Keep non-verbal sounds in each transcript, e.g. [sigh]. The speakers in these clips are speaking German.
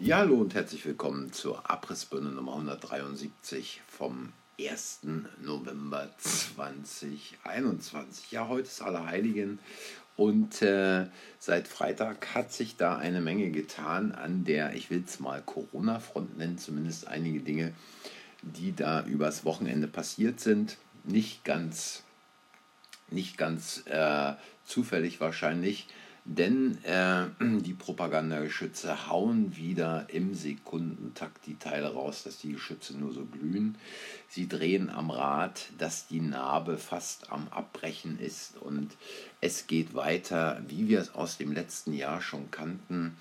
Ja, hallo und herzlich willkommen zur Abrissbirne Nummer 173 vom 1. November 2021. Ja, heute ist Allerheiligen und äh, seit Freitag hat sich da eine Menge getan an der, ich will es mal Corona-Front nennen, zumindest einige Dinge, die da übers Wochenende passiert sind. Nicht ganz, nicht ganz äh, zufällig wahrscheinlich denn äh, [clears throat] die Propagandageschütze hauen wieder im Sekundentakt die Teile raus, dass die Geschütze nur so glühen. Sie drehen am Rad, dass die Narbe fast am Abbrechen ist und es geht weiter, wie wir es aus dem letzten Jahr schon kannten.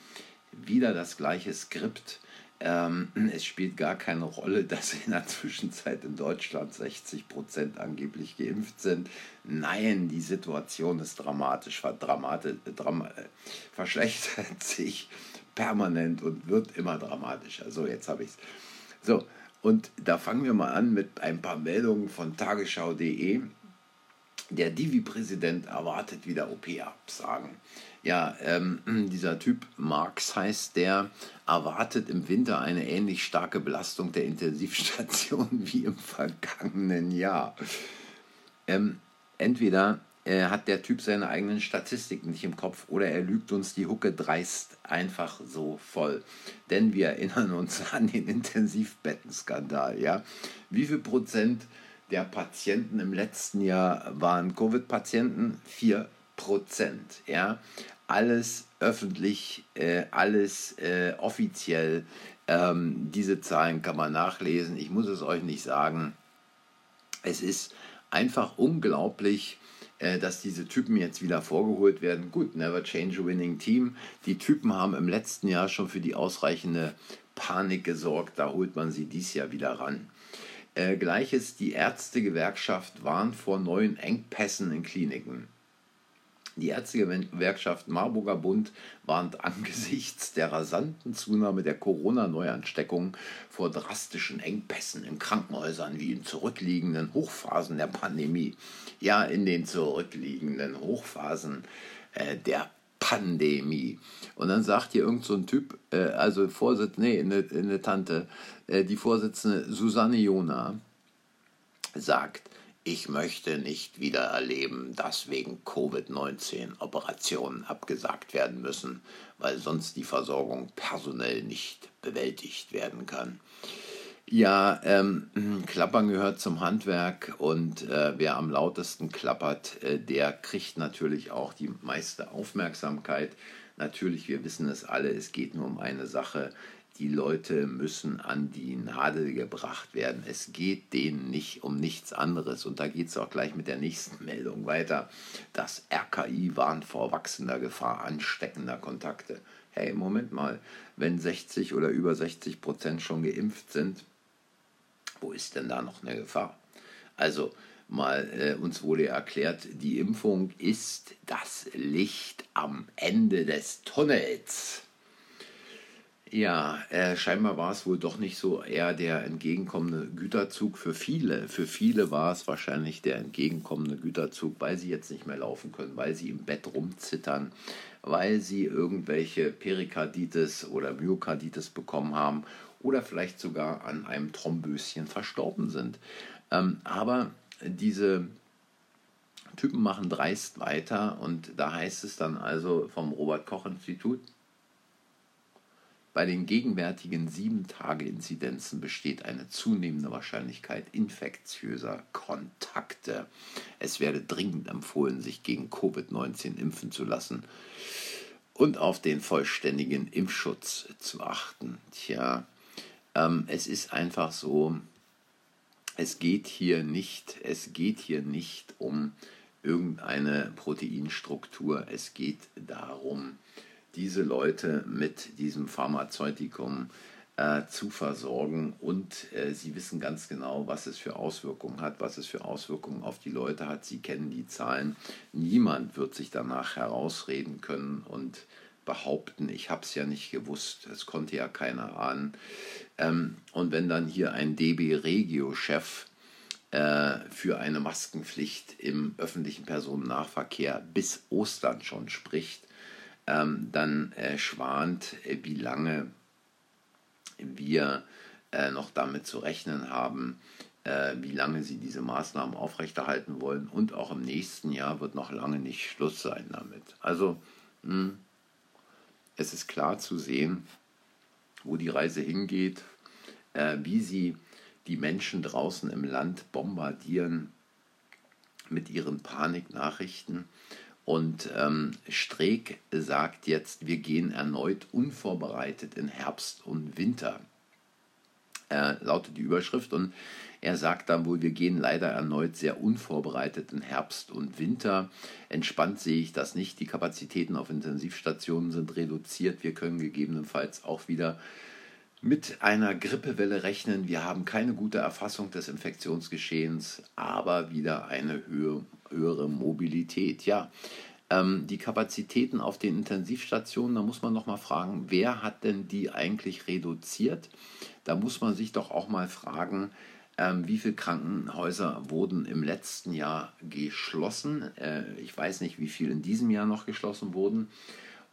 Wieder das gleiche Skript ähm, [clears throat] es spielt gar keine Rolle, [laughs] dass in der Zwischenzeit in Deutschland 60 Prozent angeblich geimpft sind. Nein, die Situation ist dramatisch, dramatisch dram verschlechtert [laughs] sich permanent und wird immer dramatischer. So, jetzt habe ich es. So, und da fangen wir mal an mit ein paar Meldungen von tagesschau.de. Der Divi-Präsident erwartet wieder OP-Absagen. Ja, ähm, [clears throat] dieser Typ Marx heißt der, erwartet im Winter eine ähnlich starke Belastung der Intensivstation [laughs] wie im vergangenen Jahr. Ähm, entweder äh, hat der Typ seine eigenen Statistiken nicht im Kopf oder er lügt uns die Hucke dreist einfach so voll. Denn wir erinnern uns [laughs] an den Intensivbettenskandal. Ja? Wie viel Prozent der Patienten im letzten Jahr waren Covid-Patienten? 4 Prozent. Ja? alles öffentlich, äh, alles äh, offiziell. Ähm, diese Zahlen kann man nachlesen. Ich muss es euch nicht sagen. Es ist einfach unglaublich, äh, dass diese Typen jetzt wieder vorgeholt werden. Gut, never change a winning team. Die Typen haben im letzten Jahr schon für die ausreichende Panik gesorgt. Da holt man sie dies Jahr wieder ran. Äh, Gleiches, die Ärztegewerkschaft warnt vor neuen Engpässen in Kliniken. Die Ärztegewerkschaft Marburger Bund warnt angesichts der rasanten Zunahme der Corona-Neuansteckungen vor drastischen Engpässen in Krankenhäusern wie in zurückliegenden Hochphasen der Pandemie. Ja, in den zurückliegenden Hochphasen äh, der Pandemie. Und dann sagt hier irgend so ein Typ, äh, also Vorsitz, nee, eine, eine Tante, äh, die Vorsitzende Susanne Jona sagt, ich möchte nicht wieder erleben, dass wegen Covid-19 Operationen abgesagt werden müssen, weil sonst die Versorgung personell nicht bewältigt werden kann. Ja, ähm, Klappern gehört zum Handwerk und äh, wer am lautesten klappert, äh, der kriegt natürlich auch die meiste Aufmerksamkeit. Natürlich, wir wissen es alle, es geht nur um eine Sache, die Leute müssen an die Nadel gebracht werden. Es geht denen nicht um nichts anderes. Und da geht es auch gleich mit der nächsten Meldung weiter. Das RKI warnt vor wachsender Gefahr ansteckender Kontakte. Hey, Moment mal, wenn 60 oder über 60 Prozent schon geimpft sind, wo ist denn da noch eine Gefahr? Also, mal äh, uns wurde erklärt, die Impfung ist das Licht am Ende des Tunnels. Ja, äh, scheinbar war es wohl doch nicht so eher der entgegenkommende Güterzug für viele. Für viele war es wahrscheinlich der entgegenkommende Güterzug, weil sie jetzt nicht mehr laufen können, weil sie im Bett rumzittern, weil sie irgendwelche Perikarditis oder Myokarditis bekommen haben oder vielleicht sogar an einem Thromböschen verstorben sind. Ähm, aber diese Typen machen dreist weiter und da heißt es dann also vom Robert Koch Institut, bei den gegenwärtigen 7-Tage-Inzidenzen besteht eine zunehmende Wahrscheinlichkeit infektiöser Kontakte. Es werde dringend empfohlen, sich gegen Covid-19 impfen zu lassen und auf den vollständigen Impfschutz zu achten. Tja, ähm, es ist einfach so, es geht hier nicht, es geht hier nicht um irgendeine Proteinstruktur, es geht darum, diese Leute mit diesem Pharmazeutikum äh, zu versorgen und äh, sie wissen ganz genau, was es für Auswirkungen hat, was es für Auswirkungen auf die Leute hat. Sie kennen die Zahlen. Niemand wird sich danach herausreden können und behaupten, ich habe es ja nicht gewusst, es konnte ja keiner ahnen. Ähm, und wenn dann hier ein DB Regio-Chef äh, für eine Maskenpflicht im öffentlichen Personennahverkehr bis Ostern schon spricht, ähm, dann äh, schwant, äh, wie lange wir noch damit zu rechnen haben, wie lange sie diese Maßnahmen aufrechterhalten wollen. Und auch im nächsten Jahr wird noch lange nicht Schluss sein damit. Also mh, hm, es ist klar zu sehen, wo die Reise hingeht, äh, wie sie die Menschen draußen im Land bombardieren mit ihren Paniknachrichten. Und ähm, Streeck sagt jetzt, wir gehen erneut unvorbereitet in Herbst und Winter. Äh, lautet die Überschrift. Und er sagt dann wohl, wir gehen leider erneut sehr unvorbereitet in Herbst und Winter. Entspannt sehe ich das nicht. Die Kapazitäten auf Intensivstationen sind reduziert. Wir können gegebenenfalls auch wieder mit einer Grippewelle rechnen. Wir haben keine gute Erfassung des Infektionsgeschehens, aber wieder eine höhere Mobilität. Ja, ähm, die Kapazitäten auf den Intensivstationen, da muss man noch mal fragen, wer hat denn die eigentlich reduziert? Da muss man sich doch auch mal fragen, ähm, wie viele Krankenhäuser wurden im letzten Jahr geschlossen? Äh, ich weiß nicht, wie viel in diesem Jahr noch geschlossen wurden.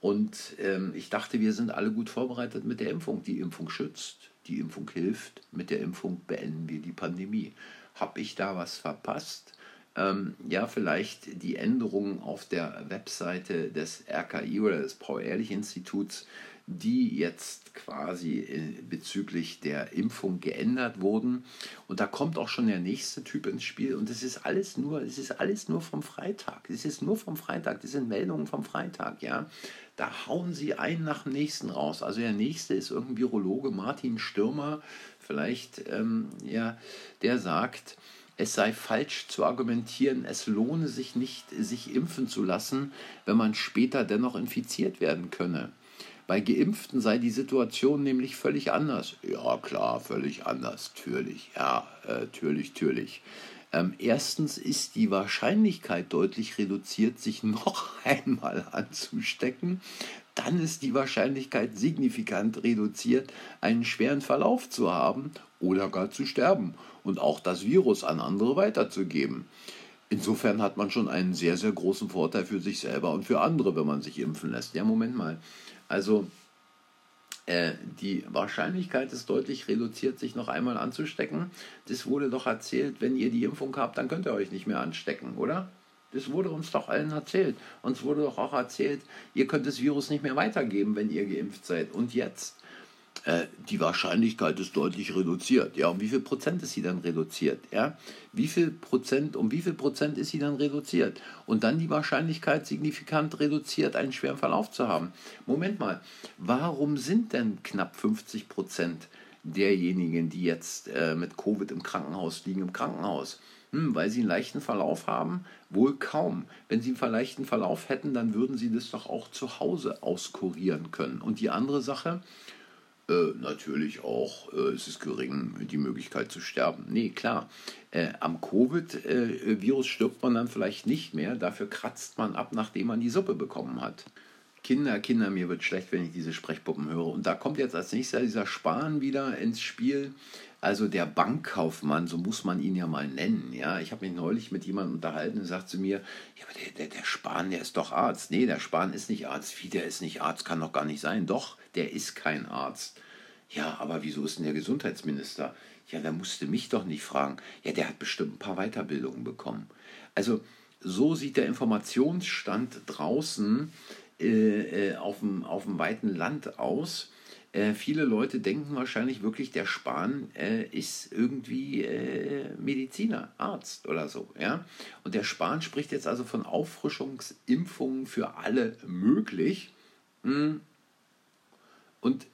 Und ähm, ich dachte, wir sind alle gut vorbereitet mit der Impfung. Die Impfung schützt, die Impfung hilft. Mit der Impfung beenden wir die Pandemie. Habe ich da was verpasst? Ähm, ja, vielleicht die Änderungen auf der Webseite des RKI oder des Paul-Ehrlich-Instituts die jetzt quasi äh, bezüglich der Impfung geändert wurden. Und da kommt auch schon der nächste Typ ins Spiel. Und es ist alles nur, es ist alles nur vom Freitag. Es ist nur vom Freitag. Das sind Meldungen vom Freitag, ja. Da hauen sie einen nach dem nächsten raus. Also der nächste ist irgendein Virologe, Martin Stürmer, vielleicht, ähm, ja, der sagt, es sei falsch zu argumentieren, es lohne sich nicht, sich impfen zu lassen, wenn man später dennoch infiziert werden könne. Bei Geimpften sei die Situation nämlich völlig anders. Ja, klar, völlig anders, natürlich. Ja, äh, natürlich. Ähm, erstens ist die Wahrscheinlichkeit deutlich reduziert, sich noch [laughs] einmal anzustecken. Dann ist die Wahrscheinlichkeit signifikant reduziert, einen schweren Verlauf zu haben oder gar zu sterben und auch das Virus an andere weiterzugeben. Insofern hat man schon einen sehr, sehr großen Vorteil für sich selber und für andere, wenn man sich impfen lässt. Ja, Moment mal. Also äh, die Wahrscheinlichkeit ist deutlich reduziert, sich noch einmal anzustecken. Das wurde doch erzählt, wenn ihr die Impfung habt, dann könnt ihr euch nicht mehr anstecken, oder? Das wurde uns doch allen erzählt. Uns wurde doch auch erzählt, ihr könnt das Virus nicht mehr weitergeben, wenn ihr geimpft seid. Und jetzt? Äh, die Wahrscheinlichkeit ist deutlich reduziert. Ja, um wie viel Prozent ist sie dann reduziert? Ja, wie viel Prozent, um wie viel Prozent ist sie dann reduziert? Und dann die Wahrscheinlichkeit signifikant reduziert, einen schweren Verlauf zu haben. Moment mal, warum sind denn knapp 50 Prozent derjenigen, die jetzt äh, mit Covid im Krankenhaus liegen, im Krankenhaus? Hm, weil sie einen leichten Verlauf haben? Wohl kaum. Wenn sie einen leichten Verlauf hätten, dann würden sie das doch auch zu Hause auskurieren können. Und die andere Sache, äh, natürlich auch, äh, es ist gering, die Möglichkeit zu sterben. Nee, klar. Äh, am Covid-Virus stirbt man dann vielleicht nicht mehr, dafür kratzt man ab, nachdem man die Suppe bekommen hat. Kinder, Kinder, mir wird schlecht, wenn ich diese Sprechpuppen höre. Und da kommt jetzt als nächstes dieser Spahn wieder ins Spiel. Also der Bankkaufmann, so muss man ihn ja mal nennen. Ja, ich habe mich neulich mit jemandem unterhalten und sagt zu mir, ja, aber der, der, der Spahn, der ist doch Arzt. Nee, der Spahn ist nicht Arzt. Wie, der ist nicht Arzt, kann doch gar nicht sein. Doch, der ist kein Arzt. Ja, aber wieso ist denn der Gesundheitsminister? Ja, der musste mich doch nicht fragen. Ja, der hat bestimmt ein paar Weiterbildungen bekommen. Also so sieht der Informationsstand draußen äh, äh auf, dem, auf dem weiten Land aus. Äh, viele Leute denken wahrscheinlich wirklich, der Spahn äh, ist irgendwie äh, Mediziner, Arzt oder so. Ja? Und der Spahn spricht jetzt also von Auffrischungsimpfungen für alle möglich. Hm. Und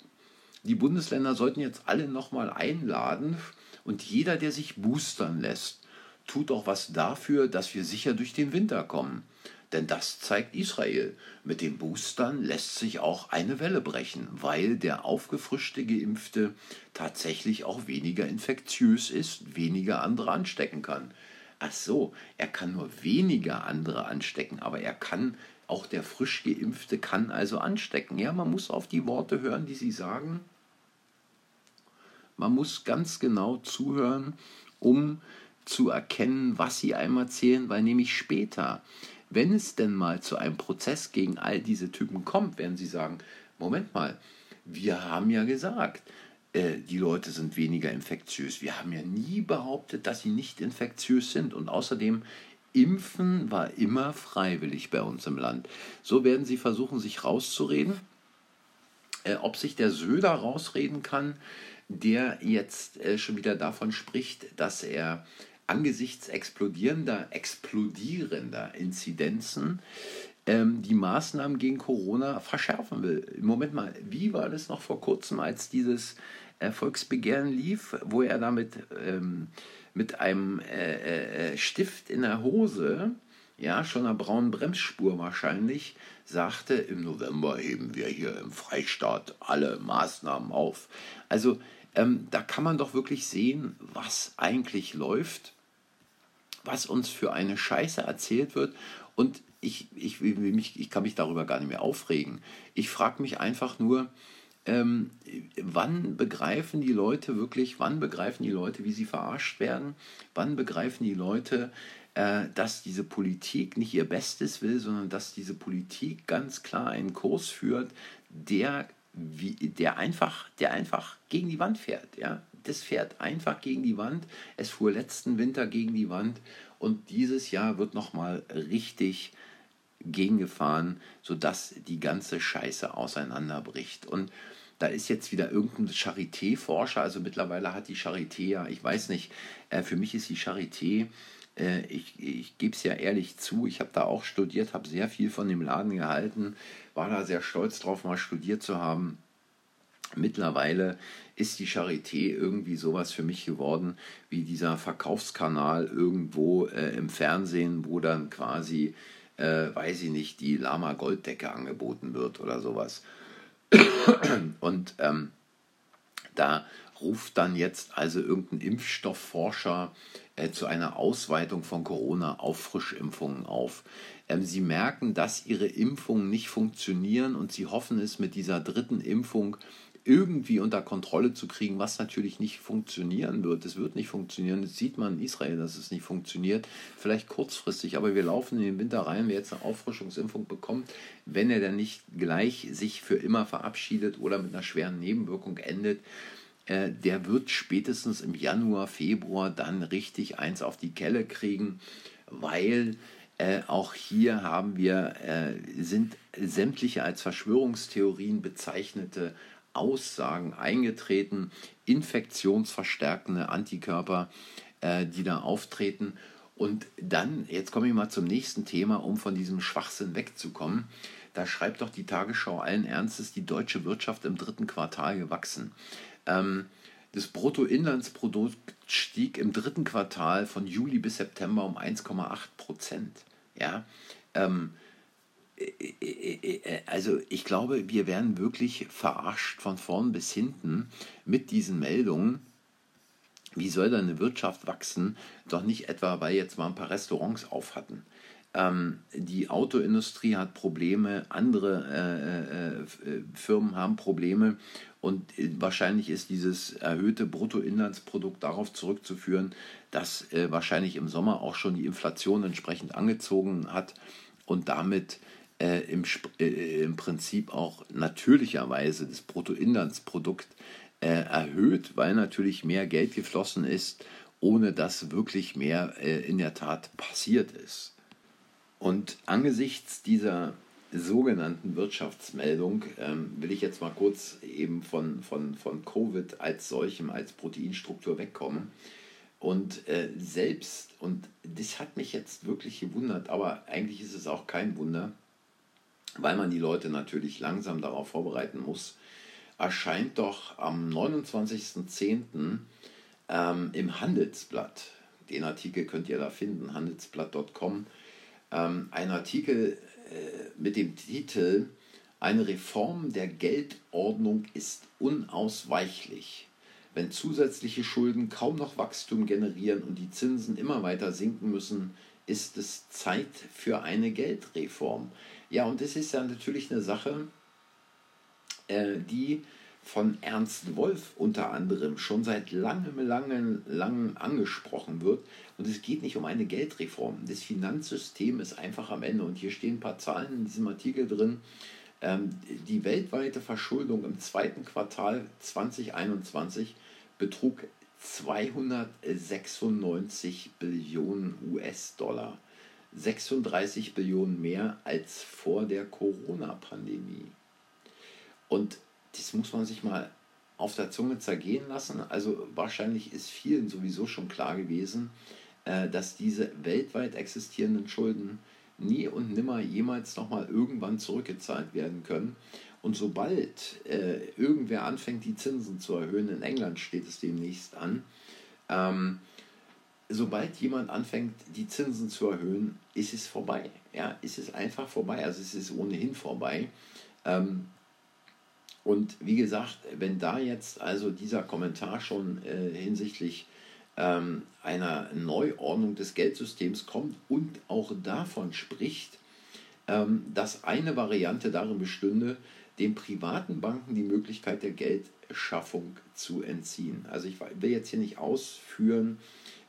die Bundesländer sollten jetzt alle nochmal einladen und jeder, der sich boostern lässt, tut auch was dafür, dass wir sicher durch den Winter kommen. Denn das zeigt Israel. Mit den Boostern lässt sich auch eine Welle brechen, weil der aufgefrischte Geimpfte tatsächlich auch weniger infektiös ist, weniger andere anstecken kann. Ach so, er kann nur weniger andere anstecken, aber er kann, auch der frisch Geimpfte kann also anstecken. Ja, man muss auf die Worte hören, die sie sagen. Man muss ganz genau zuhören, um zu erkennen, was sie einem erzählen, weil nämlich später, wenn es denn mal zu einem Prozess gegen all diese Typen kommt, werden sie sagen, Moment mal, wir haben ja gesagt, äh, die Leute sind weniger infektiös. Wir haben ja nie behauptet, dass sie nicht infektiös sind. Und außerdem, Impfen war immer freiwillig bei uns im Land. So werden sie versuchen, sich rauszureden. Äh, ob sich der Söder rausreden kann, der jetzt äh, schon wieder davon spricht, dass er angesichts explodierender, explodierender Inzidenzen ähm, die Maßnahmen gegen Corona verschärfen will. Moment mal, wie war das noch vor kurzem, als dieses Volksbegehren lief, wo er damit ähm, mit einem äh, äh, Stift in der Hose, ja, schon einer braunen Bremsspur wahrscheinlich, sagte, im November heben wir hier im Freistaat alle Maßnahmen auf. Also ähm, da kann man doch wirklich sehen, was eigentlich läuft, was uns für eine Scheiße erzählt wird. Und ich, ich, ich kann mich darüber gar nicht mehr aufregen. Ich frage mich einfach nur, ähm, wann begreifen die Leute wirklich, wann begreifen die Leute, wie sie verarscht werden? Wann begreifen die Leute, äh, dass diese Politik nicht ihr Bestes will, sondern dass diese Politik ganz klar einen Kurs führt, der, wie, der, einfach, der einfach gegen die Wand fährt. Ja? Das fährt einfach gegen die Wand. Es fuhr letzten Winter gegen die Wand und dieses Jahr wird nochmal richtig gegengefahren, sodass die ganze Scheiße auseinanderbricht. Und da ist jetzt wieder irgendein Charité-Forscher, also mittlerweile hat die Charité ja, ich weiß nicht, äh, für mich ist die Charité, äh, ich, ich gebe es ja ehrlich zu, ich habe da auch studiert, habe sehr viel von dem Laden gehalten, war da sehr stolz drauf, mal studiert zu haben. Mittlerweile ist die Charité irgendwie sowas für mich geworden wie dieser Verkaufskanal irgendwo äh, im Fernsehen, wo dann quasi, äh, weiß ich nicht, die Lama Golddecke angeboten wird oder sowas. Und ähm, da ruft dann jetzt also irgendein Impfstoffforscher äh, zu einer Ausweitung von Corona auf Frischimpfungen auf. Ähm, sie merken, dass ihre Impfungen nicht funktionieren und sie hoffen es mit dieser dritten Impfung irgendwie unter Kontrolle zu kriegen, was natürlich nicht funktionieren wird. Es wird nicht funktionieren. Das sieht man in Israel, dass es nicht funktioniert. Vielleicht kurzfristig, aber wir laufen in den Winter rein. Wer jetzt eine Auffrischungsimpfung bekommt, wenn er dann nicht gleich sich für immer verabschiedet oder mit einer schweren Nebenwirkung endet, äh, der wird spätestens im Januar, Februar dann richtig eins auf die Kelle kriegen, weil äh, auch hier haben wir, äh, sind sämtliche als Verschwörungstheorien bezeichnete Aussagen eingetreten, infektionsverstärkende Antikörper, äh, die da auftreten. Und dann, jetzt komme ich mal zum nächsten Thema, um von diesem Schwachsinn wegzukommen. Da schreibt doch die Tagesschau allen Ernstes, die deutsche Wirtschaft im dritten Quartal gewachsen. Ähm, das Bruttoinlandsprodukt stieg im dritten Quartal von Juli bis September um 1,8 Prozent. Ja, ähm, also ich glaube, wir werden wirklich verarscht von vorn bis hinten mit diesen Meldungen. Wie soll da eine Wirtschaft wachsen? Doch nicht etwa, weil jetzt mal ein paar Restaurants auf hatten. Ähm, die Autoindustrie hat Probleme, andere äh, äh, äh Firmen haben Probleme und äh, wahrscheinlich ist dieses erhöhte Bruttoinlandsprodukt darauf zurückzuführen, dass äh, wahrscheinlich im Sommer auch schon die Inflation entsprechend angezogen hat und damit äh, im, äh, im Prinzip auch natürlicherweise das Bruttoinlandsprodukt äh, erhöht, weil natürlich mehr Geld geflossen ist, ohne dass wirklich mehr äh, in der Tat passiert ist. Und angesichts dieser sogenannten Wirtschaftsmeldung ähm, will ich jetzt mal kurz eben von, von, von Covid als solchem, als Proteinstruktur wegkommen. Und äh, selbst, und das hat mich jetzt wirklich gewundert, aber eigentlich ist es auch kein Wunder, weil man die Leute natürlich langsam darauf vorbereiten muss, erscheint doch am 29.10. Ähm, im Handelsblatt, den Artikel könnt ihr da finden, handelsblatt.com, ähm, ein Artikel äh, mit dem Titel Eine Reform der Geldordnung ist unausweichlich. Wenn zusätzliche Schulden kaum noch Wachstum generieren und die Zinsen immer weiter sinken müssen, ist es Zeit für eine Geldreform. Ja, und das ist ja natürlich eine Sache, äh, die von Ernst Wolf unter anderem schon seit langem, langem, langem angesprochen wird. Und es geht nicht um eine Geldreform. Das Finanzsystem ist einfach am Ende. Und hier stehen ein paar Zahlen in diesem Artikel drin. Ähm, die weltweite Verschuldung im zweiten Quartal 2021 betrug 296 Billionen US-Dollar. 36 Billionen mehr als vor der Corona-Pandemie. Und das muss man sich mal auf der Zunge zergehen lassen. Also wahrscheinlich ist vielen sowieso schon klar gewesen, äh, dass diese weltweit existierenden Schulden nie und nimmer jemals nochmal irgendwann zurückgezahlt werden können. Und sobald äh, irgendwer anfängt, die Zinsen zu erhöhen, in England steht es demnächst an, ähm, sobald jemand anfängt, die Zinsen zu erhöhen, ist es vorbei. Ja, ist es einfach vorbei. Also es ist ohnehin vorbei. Ähm, und wie gesagt, wenn da jetzt also dieser Kommentar schon äh, hinsichtlich ähm, einer Neuordnung des Geldsystems kommt und auch davon spricht, ähm, dass eine Variante darin bestünde, den privaten Banken die Möglichkeit der Geldschaffung zu entziehen. Also ich will jetzt hier nicht ausführen,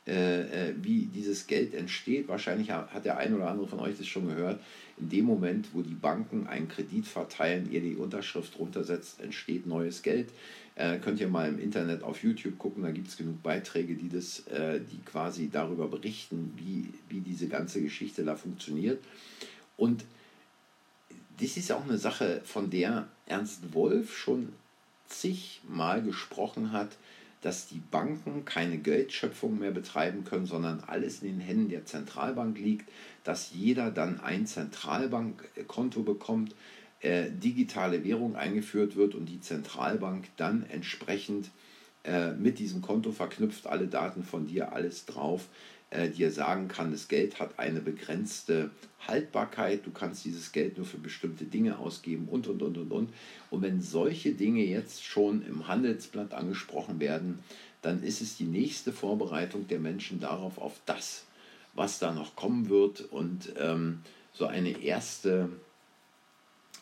äh, äh, wie dieses Geld entsteht. Wahrscheinlich hat der ein oder andere von euch das schon gehört. In dem Moment, wo die Banken einen Kredit verteilen, ihr die Unterschrift runtersetzt, entsteht neues Geld. Äh, könnt ihr mal im Internet auf YouTube gucken, da gibt es genug Beiträge, die, das, äh, die quasi darüber berichten, wie, wie diese ganze Geschichte da funktioniert. Und das ist auch eine Sache, von der Ernst Wolf schon zigmal gesprochen hat, dass die Banken keine Geldschöpfung mehr betreiben können, sondern alles in den Händen der Zentralbank liegt, dass jeder dann ein Zentralbankkonto bekommt, äh, digitale Währung eingeführt wird und die Zentralbank dann entsprechend äh, mit diesem Konto verknüpft, alle Daten von dir, alles drauf, äh, dir sagen kann, das Geld hat eine begrenzte Haltbarkeit, du kannst dieses Geld nur für bestimmte Dinge ausgeben und, und, und, und, und. Und wenn solche Dinge jetzt schon im Handelsblatt angesprochen werden, dann ist es die nächste Vorbereitung der Menschen darauf, auf das, was da noch kommen wird und ähm, so eine erste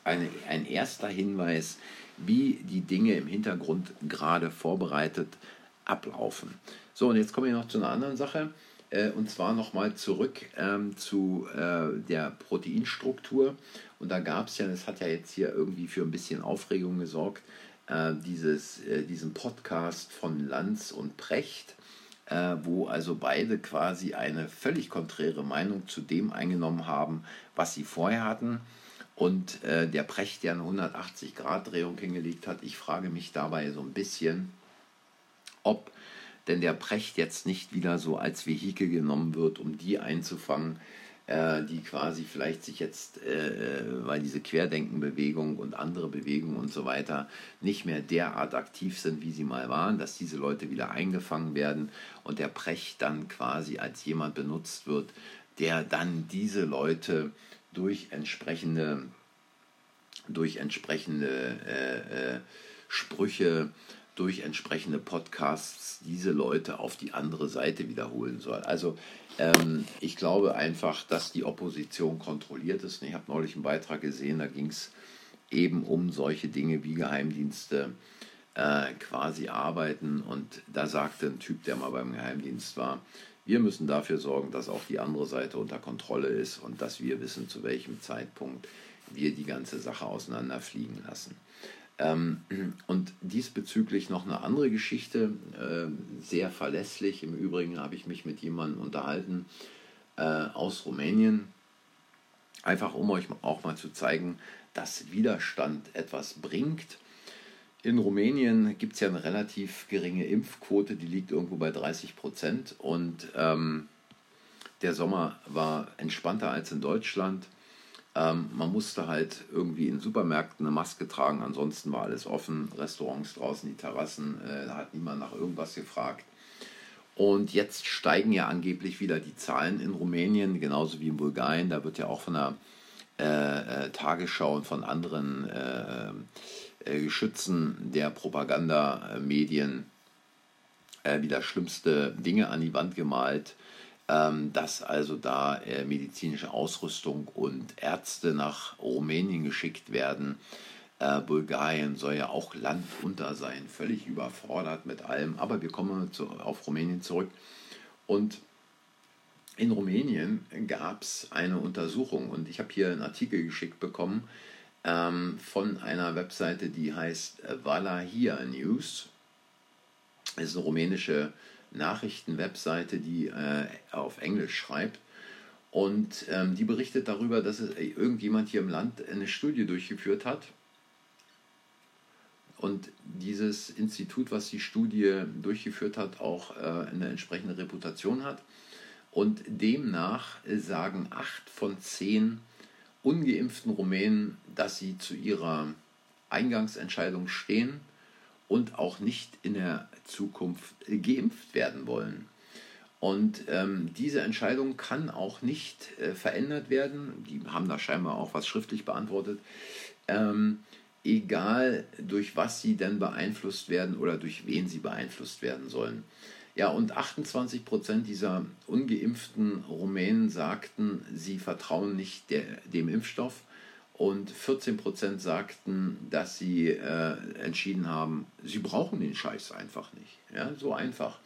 eine, ein erster Hinweis, wie die Dinge im Hintergrund gerade vorbereitet ablaufen. So, und jetzt kommen wir noch zu einer anderen Sache, äh, und zwar nochmal zurück ähm, zu äh, der Proteinstruktur. Und da gab es ja, das hat ja jetzt hier irgendwie für ein bisschen Aufregung gesorgt, äh, dieses, äh, diesen Podcast von Lanz und Precht äh, wo also beide quasi eine völlig konträre Meinung zu dem eingenommen haben, was sie vorher hatten und äh, der Precht ja eine 180-Grad-Drehung hingelegt hat. Ich frage mich dabei so ein bisschen, ob denn der Precht jetzt nicht wieder so als Vehikel genommen wird, um die einzufangen, äh, die quasi vielleicht sich jetzt, äh, weil diese Querdenkenbewegung und andere Bewegungen und so weiter nicht mehr derart aktiv sind, wie sie mal waren, dass diese Leute wieder eingefangen werden und der Precht dann quasi als jemand benutzt wird, der dann diese Leute durch entsprechende, durch entsprechende äh, äh, Sprüche, durch entsprechende Podcasts diese Leute auf die andere Seite wiederholen soll. Also ähm, ich glaube einfach, dass die Opposition kontrolliert ist. Ich habe neulich einen Beitrag gesehen, da ging es eben um solche Dinge wie Geheimdienste äh, quasi arbeiten. Und da sagte ein Typ, der mal beim Geheimdienst war, wir müssen dafür sorgen, dass auch die andere Seite unter Kontrolle ist und dass wir wissen, zu welchem Zeitpunkt wir die ganze Sache auseinanderfliegen lassen. Ähm, und diesbezüglich noch eine andere Geschichte, äh, sehr verlässlich. Im Übrigen habe ich mich mit jemandem unterhalten äh, aus Rumänien, einfach um euch auch mal zu zeigen, dass Widerstand etwas bringt in Rumänien gibt es ja eine relativ geringe Impfquote, die liegt irgendwo bei 30 Prozent. Und ähm, der Sommer war entspannter als in Deutschland. Ähm, man musste halt irgendwie in Supermärkten eine Maske tragen, ansonsten war alles offen. Restaurants draußen, die Terrassen, äh, da hat niemand nach irgendwas gefragt. Und jetzt steigen ja angeblich wieder die Zahlen in Rumänien, genauso wie in Bulgarien. Da wird ja auch von der äh, äh, Tagesschau und von anderen äh, äh, Geschützen der Propagandamedien wieder schlimmste Dinge an die Wand gemalt, dass also da äh, medizinische Ausrüstung und Ärzte nach Rumänien geschickt werden. Äh, Bulgarien soll ja auch Land unter sein, völlig überfordert mit allem. Aber wir kommen zu, auf Rumänien zurück. Und in Rumänien gab es eine Untersuchung und ich habe hier einen Artikel geschickt bekommen, ähm, von einer Webseite, die heißt Valahia News. Das ist eine rumänische Nachrichtenwebseite, die äh, auf Englisch schreibt. Und ähm, die berichtet darüber, dass es, irgendjemand hier im Land eine Studie durchgeführt hat. Und dieses Institut, was die Studie durchgeführt hat, auch äh, eine entsprechende Reputation hat. Und demnach sagen acht von zehn ungeimpften Rumänen, dass sie zu ihrer Eingangsentscheidung stehen und auch nicht in der Zukunft geimpft werden wollen. Und ähm, diese Entscheidung kann auch nicht äh, verändert werden. Die haben da scheinbar auch was schriftlich beantwortet. Ähm, egal durch was sie denn beeinflusst werden oder durch wen sie beeinflusst werden sollen. Ja, und 28 Prozent dieser ungeimpften Rumänen sagten, sie vertrauen nicht der, dem Impfstoff. Und 14 Prozent sagten, dass sie äh, entschieden haben, sie brauchen den Scheiß einfach nicht. Ja, so einfach.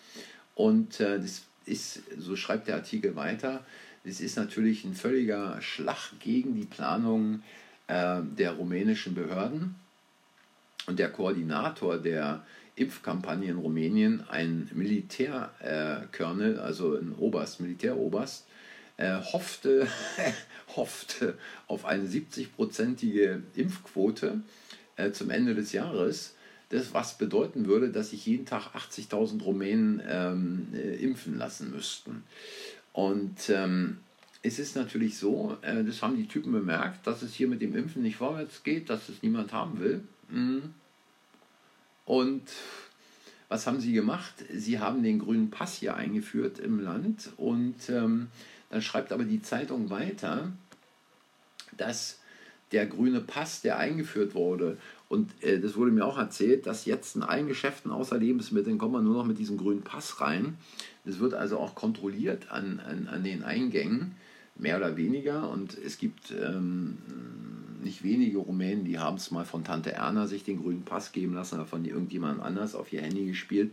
Und äh, das ist, so schreibt der Artikel weiter, das ist natürlich ein völliger Schlag gegen die Planung äh, der rumänischen Behörden. Und der Koordinator der Impfkampagne in Rumänien, ein Militärkörnel, äh, also ein Oberst, Militäroberst, äh, hoffte, [laughs] hoffte auf eine 70-prozentige Impfquote äh, zum Ende des Jahres das was bedeuten würde, dass sich jeden Tag 80.000 Rumänen ähm, äh, impfen lassen müssten. Und ähm, es ist natürlich so, äh, das haben die Typen bemerkt, dass es hier mit dem Impfen nicht vorwärts geht, dass es niemand haben will. Mhm. Und was haben sie gemacht? Sie haben den grünen Pass hier eingeführt im Land und ähm, schreibt aber die Zeitung weiter, dass der grüne Pass, der eingeführt wurde, und äh, das wurde mir auch erzählt, dass jetzt in allen Geschäften außer Lebensmitteln kommt man nur noch mit diesem grünen Pass rein. Das wird also auch kontrolliert an, an, an den Eingängen, mehr oder weniger. Und es gibt ähm, nicht wenige Rumänen, die haben es mal von Tante Erna sich den grünen Pass geben lassen oder von irgendjemand anders auf ihr Handy gespielt.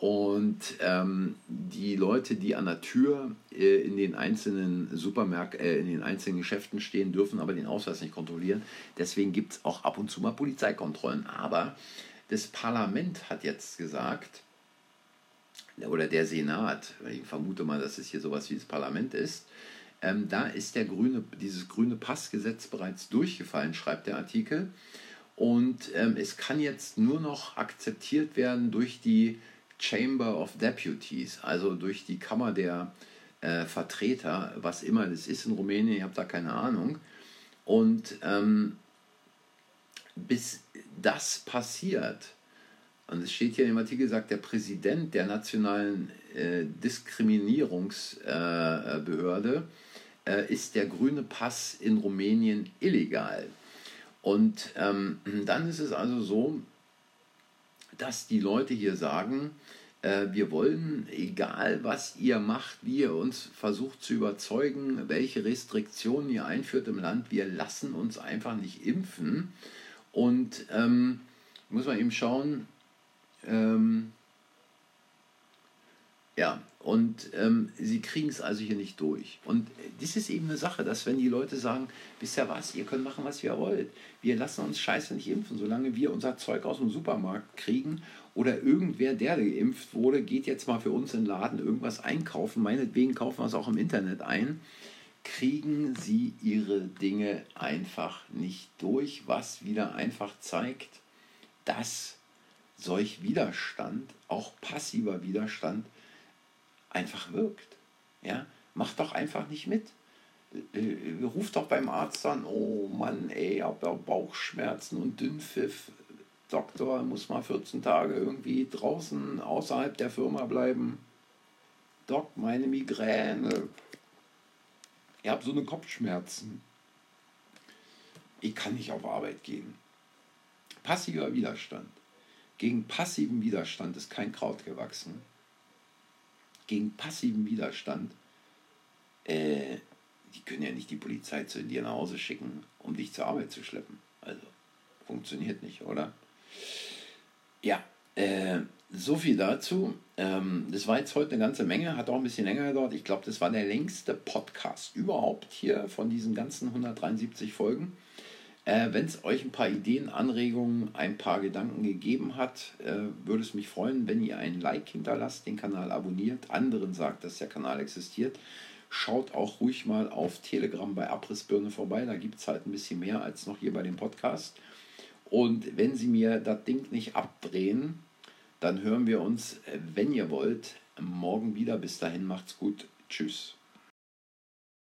Und ähm, die Leute, die an der Tür äh, in den einzelnen Supermärkten, äh, in den einzelnen Geschäften stehen, dürfen aber den Ausweis nicht kontrollieren. Deswegen gibt es auch ab und zu mal Polizeikontrollen. Aber das Parlament hat jetzt gesagt, oder der Senat, ich vermute mal, dass es hier sowas wie das Parlament ist, ähm, da ist der grüne, dieses grüne Passgesetz bereits durchgefallen, schreibt der Artikel. Und ähm, es kann jetzt nur noch akzeptiert werden durch die Chamber of Deputies, also durch die Kammer der äh, Vertreter, was immer das ist in Rumänien, ich habe da keine Ahnung. Und ähm, bis das passiert, und es steht hier im Artikel, sagt der Präsident der nationalen äh, Diskriminierungsbehörde, äh, äh, ist der grüne Pass in Rumänien illegal. Und ähm, dann ist es also so, dass die Leute hier sagen, äh, wir wollen, egal was ihr macht, wie ihr uns versucht zu überzeugen, welche Restriktionen ihr einführt im Land, wir lassen uns einfach nicht impfen. Und ähm, muss man eben schauen, ähm, ja, und ähm, sie kriegen es also hier nicht durch. Und das ist eben eine Sache, dass wenn die Leute sagen, wisst ihr was, ihr könnt machen, was ihr wollt. Wir lassen uns scheiße nicht impfen, solange wir unser Zeug aus dem Supermarkt kriegen oder irgendwer, der geimpft wurde, geht jetzt mal für uns in den Laden irgendwas einkaufen, meinetwegen kaufen wir es auch im Internet ein, kriegen sie ihre Dinge einfach nicht durch, was wieder einfach zeigt, dass solch Widerstand, auch passiver Widerstand, einfach wirkt. Ja? Macht doch einfach nicht mit. Äh, äh, ruft doch beim Arzt an, oh Mann, ey, ich habe Bauchschmerzen und Dünnpfiff. Doktor, muss mal 14 Tage irgendwie draußen außerhalb der Firma bleiben. Doc, meine Migräne. Ich habe so eine Kopfschmerzen. Ich kann nicht auf Arbeit gehen. Passiver Widerstand. Gegen passiven Widerstand ist kein Kraut gewachsen gegen passiven Widerstand, äh, die können ja nicht die Polizei zu dir nach Hause schicken, um dich zur Arbeit zu schleppen. Also funktioniert nicht, oder? Ja, äh, so viel dazu. Ähm, das war jetzt heute eine ganze Menge, hat auch ein bisschen länger gedauert. Ich glaube, das war der längste Podcast überhaupt hier von diesen ganzen 173 Folgen. Äh, Wenn es euch ein paar Ideen, Anregungen, ein paar Gedanken gegeben hat, äh, würde es mich freuen, wenn ihr ein Like hinterlasst, den Kanal abonniert, anderen sagt, dass der Kanal existiert. Schaut auch ruhig mal auf Telegram bei Abrissbirne vorbei, da gibt es halt ein bisschen mehr als noch hier bei dem Podcast. Und wenn Sie mir das Ding nicht abdrehen, dann hören wir uns, äh, wenn ihr wollt, morgen wieder. Bis dahin macht's gut. Tschüss.